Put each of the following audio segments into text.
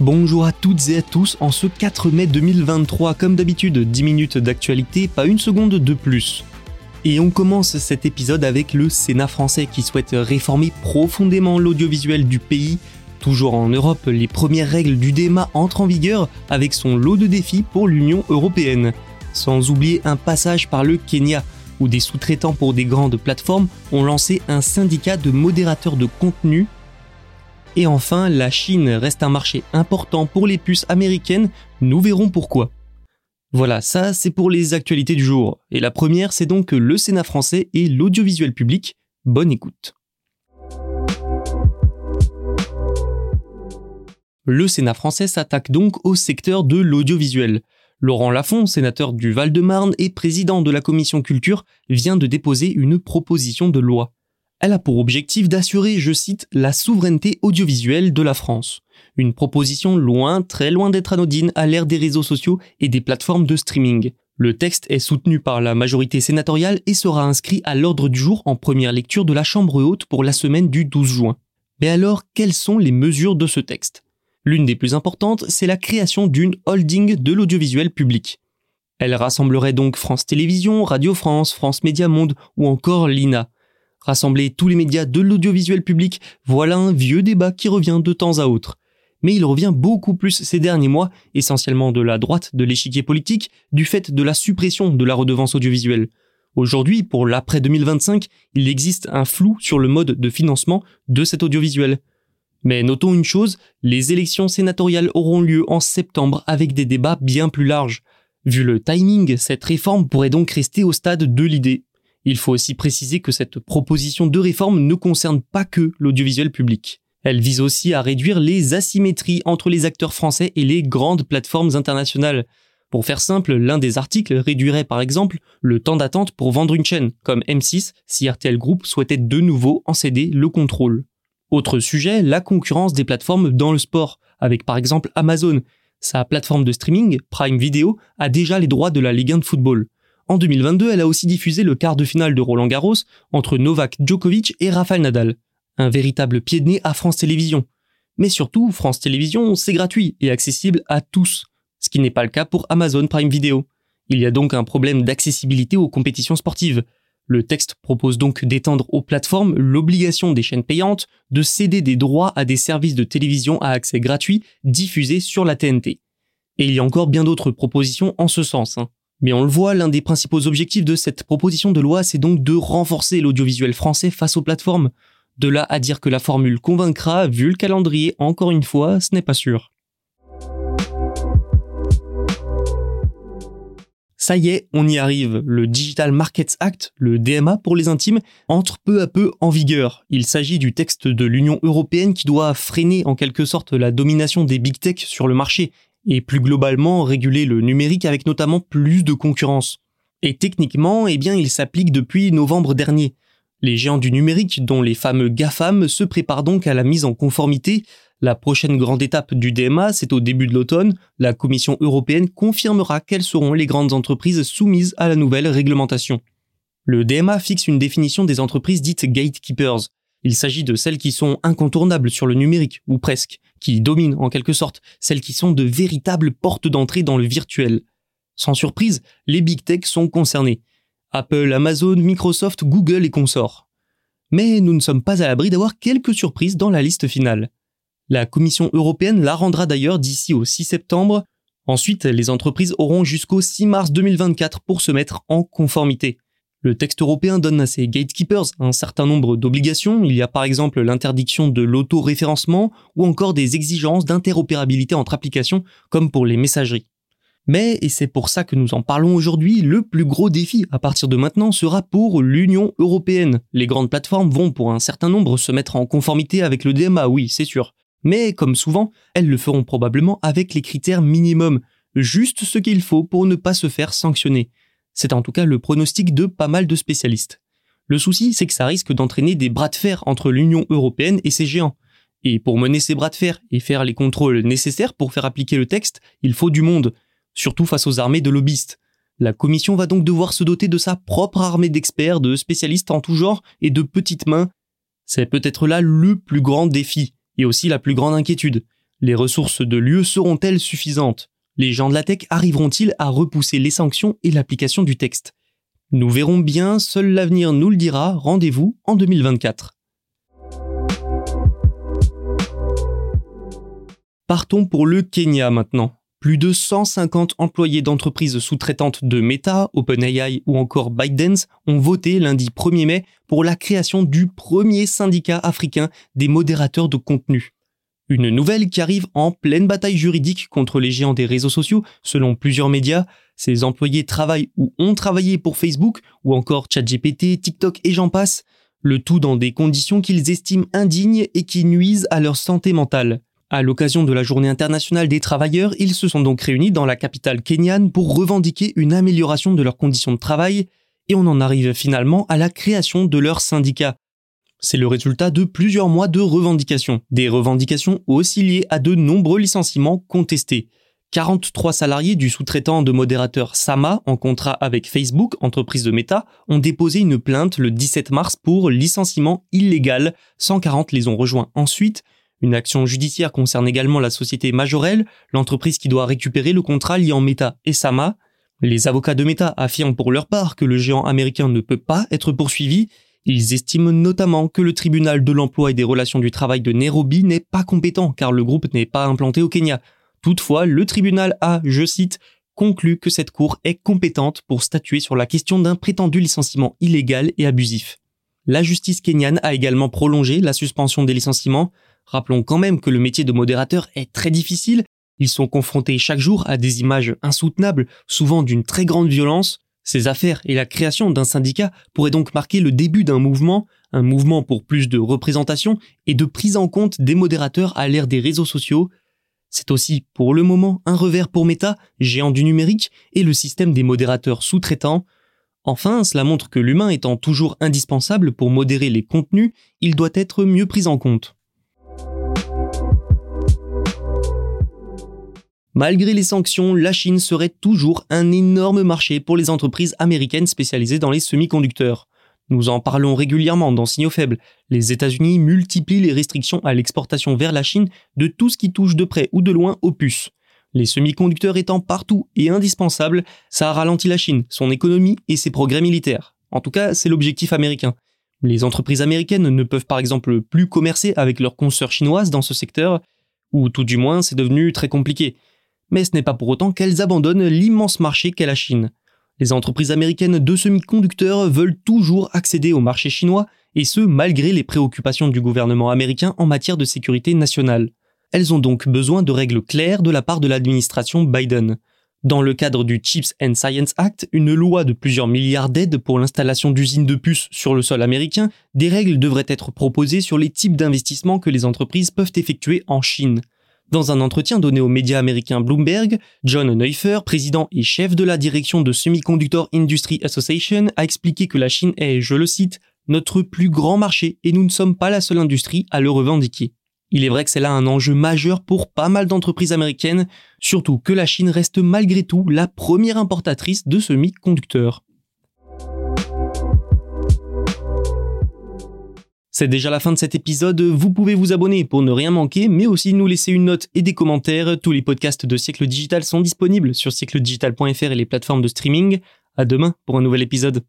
Bonjour à toutes et à tous, en ce 4 mai 2023, comme d'habitude, 10 minutes d'actualité, pas une seconde de plus. Et on commence cet épisode avec le Sénat français qui souhaite réformer profondément l'audiovisuel du pays. Toujours en Europe, les premières règles du DMA entrent en vigueur avec son lot de défis pour l'Union européenne. Sans oublier un passage par le Kenya, où des sous-traitants pour des grandes plateformes ont lancé un syndicat de modérateurs de contenu et enfin, la Chine reste un marché important pour les puces américaines, nous verrons pourquoi. Voilà, ça c'est pour les actualités du jour. Et la première, c'est donc le Sénat français et l'audiovisuel public. Bonne écoute. Le Sénat français s'attaque donc au secteur de l'audiovisuel. Laurent Lafont, sénateur du Val-de-Marne et président de la commission culture, vient de déposer une proposition de loi. Elle a pour objectif d'assurer, je cite, la souveraineté audiovisuelle de la France. Une proposition loin, très loin d'être anodine à l'ère des réseaux sociaux et des plateformes de streaming. Le texte est soutenu par la majorité sénatoriale et sera inscrit à l'ordre du jour en première lecture de la Chambre haute pour la semaine du 12 juin. Mais alors, quelles sont les mesures de ce texte? L'une des plus importantes, c'est la création d'une holding de l'audiovisuel public. Elle rassemblerait donc France Télévisions, Radio France, France Média Monde ou encore l'INA, Rassembler tous les médias de l'audiovisuel public, voilà un vieux débat qui revient de temps à autre. Mais il revient beaucoup plus ces derniers mois, essentiellement de la droite de l'échiquier politique, du fait de la suppression de la redevance audiovisuelle. Aujourd'hui, pour l'après 2025, il existe un flou sur le mode de financement de cet audiovisuel. Mais notons une chose, les élections sénatoriales auront lieu en septembre avec des débats bien plus larges. Vu le timing, cette réforme pourrait donc rester au stade de l'idée. Il faut aussi préciser que cette proposition de réforme ne concerne pas que l'audiovisuel public. Elle vise aussi à réduire les asymétries entre les acteurs français et les grandes plateformes internationales. Pour faire simple, l'un des articles réduirait par exemple le temps d'attente pour vendre une chaîne, comme M6 si RTL Group souhaitait de nouveau en céder le contrôle. Autre sujet, la concurrence des plateformes dans le sport, avec par exemple Amazon. Sa plateforme de streaming, Prime Video, a déjà les droits de la Ligue 1 de football. En 2022, elle a aussi diffusé le quart de finale de Roland Garros entre Novak Djokovic et Rafael Nadal. Un véritable pied de nez à France Télévisions. Mais surtout, France Télévisions, c'est gratuit et accessible à tous, ce qui n'est pas le cas pour Amazon Prime Video. Il y a donc un problème d'accessibilité aux compétitions sportives. Le texte propose donc d'étendre aux plateformes l'obligation des chaînes payantes de céder des droits à des services de télévision à accès gratuit diffusés sur la TNT. Et il y a encore bien d'autres propositions en ce sens. Hein. Mais on le voit, l'un des principaux objectifs de cette proposition de loi, c'est donc de renforcer l'audiovisuel français face aux plateformes. De là à dire que la formule convaincra, vu le calendrier, encore une fois, ce n'est pas sûr. Ça y est, on y arrive. Le Digital Markets Act, le DMA pour les intimes, entre peu à peu en vigueur. Il s'agit du texte de l'Union européenne qui doit freiner en quelque sorte la domination des big tech sur le marché et plus globalement réguler le numérique avec notamment plus de concurrence. Et techniquement, eh bien, il s'applique depuis novembre dernier. Les géants du numérique, dont les fameux GAFAM, se préparent donc à la mise en conformité. La prochaine grande étape du DMA, c'est au début de l'automne. La Commission européenne confirmera quelles seront les grandes entreprises soumises à la nouvelle réglementation. Le DMA fixe une définition des entreprises dites gatekeepers. Il s'agit de celles qui sont incontournables sur le numérique, ou presque, qui dominent en quelque sorte, celles qui sont de véritables portes d'entrée dans le virtuel. Sans surprise, les big tech sont concernés. Apple, Amazon, Microsoft, Google et consorts. Mais nous ne sommes pas à l'abri d'avoir quelques surprises dans la liste finale. La Commission européenne la rendra d'ailleurs d'ici au 6 septembre. Ensuite, les entreprises auront jusqu'au 6 mars 2024 pour se mettre en conformité. Le texte européen donne à ces gatekeepers un certain nombre d'obligations. Il y a par exemple l'interdiction de l'auto-référencement ou encore des exigences d'interopérabilité entre applications comme pour les messageries. Mais, et c'est pour ça que nous en parlons aujourd'hui, le plus gros défi à partir de maintenant sera pour l'Union européenne. Les grandes plateformes vont pour un certain nombre se mettre en conformité avec le DMA, oui, c'est sûr. Mais comme souvent, elles le feront probablement avec les critères minimums, juste ce qu'il faut pour ne pas se faire sanctionner. C'est en tout cas le pronostic de pas mal de spécialistes. Le souci, c'est que ça risque d'entraîner des bras de fer entre l'Union européenne et ses géants. Et pour mener ces bras de fer et faire les contrôles nécessaires pour faire appliquer le texte, il faut du monde, surtout face aux armées de lobbyistes. La Commission va donc devoir se doter de sa propre armée d'experts, de spécialistes en tout genre et de petites mains. C'est peut-être là le plus grand défi, et aussi la plus grande inquiétude. Les ressources de l'UE seront-elles suffisantes? Les gens de la tech arriveront-ils à repousser les sanctions et l'application du texte? Nous verrons bien, seul l'avenir nous le dira, rendez-vous en 2024. Partons pour le Kenya maintenant. Plus de 150 employés d'entreprises sous-traitantes de Meta, OpenAI ou encore ByteDance ont voté lundi 1er mai pour la création du premier syndicat africain des modérateurs de contenu. Une nouvelle qui arrive en pleine bataille juridique contre les géants des réseaux sociaux, selon plusieurs médias. Ces employés travaillent ou ont travaillé pour Facebook, ou encore ChatGPT, TikTok et j'en passe. Le tout dans des conditions qu'ils estiment indignes et qui nuisent à leur santé mentale. À l'occasion de la Journée internationale des travailleurs, ils se sont donc réunis dans la capitale kenyane pour revendiquer une amélioration de leurs conditions de travail, et on en arrive finalement à la création de leur syndicat. C'est le résultat de plusieurs mois de revendications, des revendications aussi liées à de nombreux licenciements contestés. 43 salariés du sous-traitant de modérateur Sama en contrat avec Facebook, entreprise de Meta, ont déposé une plainte le 17 mars pour licenciement illégal. 140 les ont rejoints ensuite. Une action judiciaire concerne également la société Majorel, l'entreprise qui doit récupérer le contrat liant Meta et Sama. Les avocats de Meta affirment pour leur part que le géant américain ne peut pas être poursuivi ils estiment notamment que le tribunal de l'emploi et des relations du travail de Nairobi n'est pas compétent car le groupe n'est pas implanté au Kenya. Toutefois, le tribunal a, je cite, conclu que cette cour est compétente pour statuer sur la question d'un prétendu licenciement illégal et abusif. La justice kenyane a également prolongé la suspension des licenciements. Rappelons quand même que le métier de modérateur est très difficile. Ils sont confrontés chaque jour à des images insoutenables, souvent d'une très grande violence. Ces affaires et la création d'un syndicat pourraient donc marquer le début d'un mouvement, un mouvement pour plus de représentation et de prise en compte des modérateurs à l'ère des réseaux sociaux. C'est aussi, pour le moment, un revers pour Meta, géant du numérique, et le système des modérateurs sous-traitants. Enfin, cela montre que l'humain étant toujours indispensable pour modérer les contenus, il doit être mieux pris en compte. Malgré les sanctions, la Chine serait toujours un énorme marché pour les entreprises américaines spécialisées dans les semi-conducteurs. Nous en parlons régulièrement dans Signaux Faibles. Les États-Unis multiplient les restrictions à l'exportation vers la Chine de tout ce qui touche de près ou de loin aux puces. Les semi-conducteurs étant partout et indispensables, ça a ralenti la Chine, son économie et ses progrès militaires. En tout cas, c'est l'objectif américain. Les entreprises américaines ne peuvent par exemple plus commercer avec leurs consoeurs chinoises dans ce secteur, ou tout du moins c'est devenu très compliqué mais ce n'est pas pour autant qu'elles abandonnent l'immense marché qu'est la Chine. Les entreprises américaines de semi-conducteurs veulent toujours accéder au marché chinois, et ce malgré les préoccupations du gouvernement américain en matière de sécurité nationale. Elles ont donc besoin de règles claires de la part de l'administration Biden. Dans le cadre du Chips and Science Act, une loi de plusieurs milliards d'aides pour l'installation d'usines de puces sur le sol américain, des règles devraient être proposées sur les types d'investissements que les entreprises peuvent effectuer en Chine. Dans un entretien donné aux médias américains Bloomberg, John Neuffer, président et chef de la direction de Semiconductor Industry Association, a expliqué que la Chine est, je le cite, notre plus grand marché et nous ne sommes pas la seule industrie à le revendiquer. Il est vrai que c'est là un enjeu majeur pour pas mal d'entreprises américaines, surtout que la Chine reste malgré tout la première importatrice de semi-conducteurs. C'est déjà la fin de cet épisode, vous pouvez vous abonner pour ne rien manquer, mais aussi nous laisser une note et des commentaires. Tous les podcasts de Siècle Digital sont disponibles sur siècledigital.fr et les plateformes de streaming. À demain pour un nouvel épisode.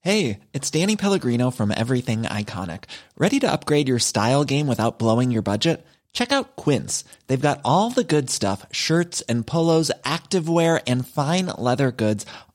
Hey, it's Danny Pellegrino from Everything Iconic. Ready to upgrade your style game without blowing your budget? Check out Quince. They've got all the good stuff shirts and polos, activewear, and fine leather goods,